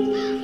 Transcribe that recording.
Oh!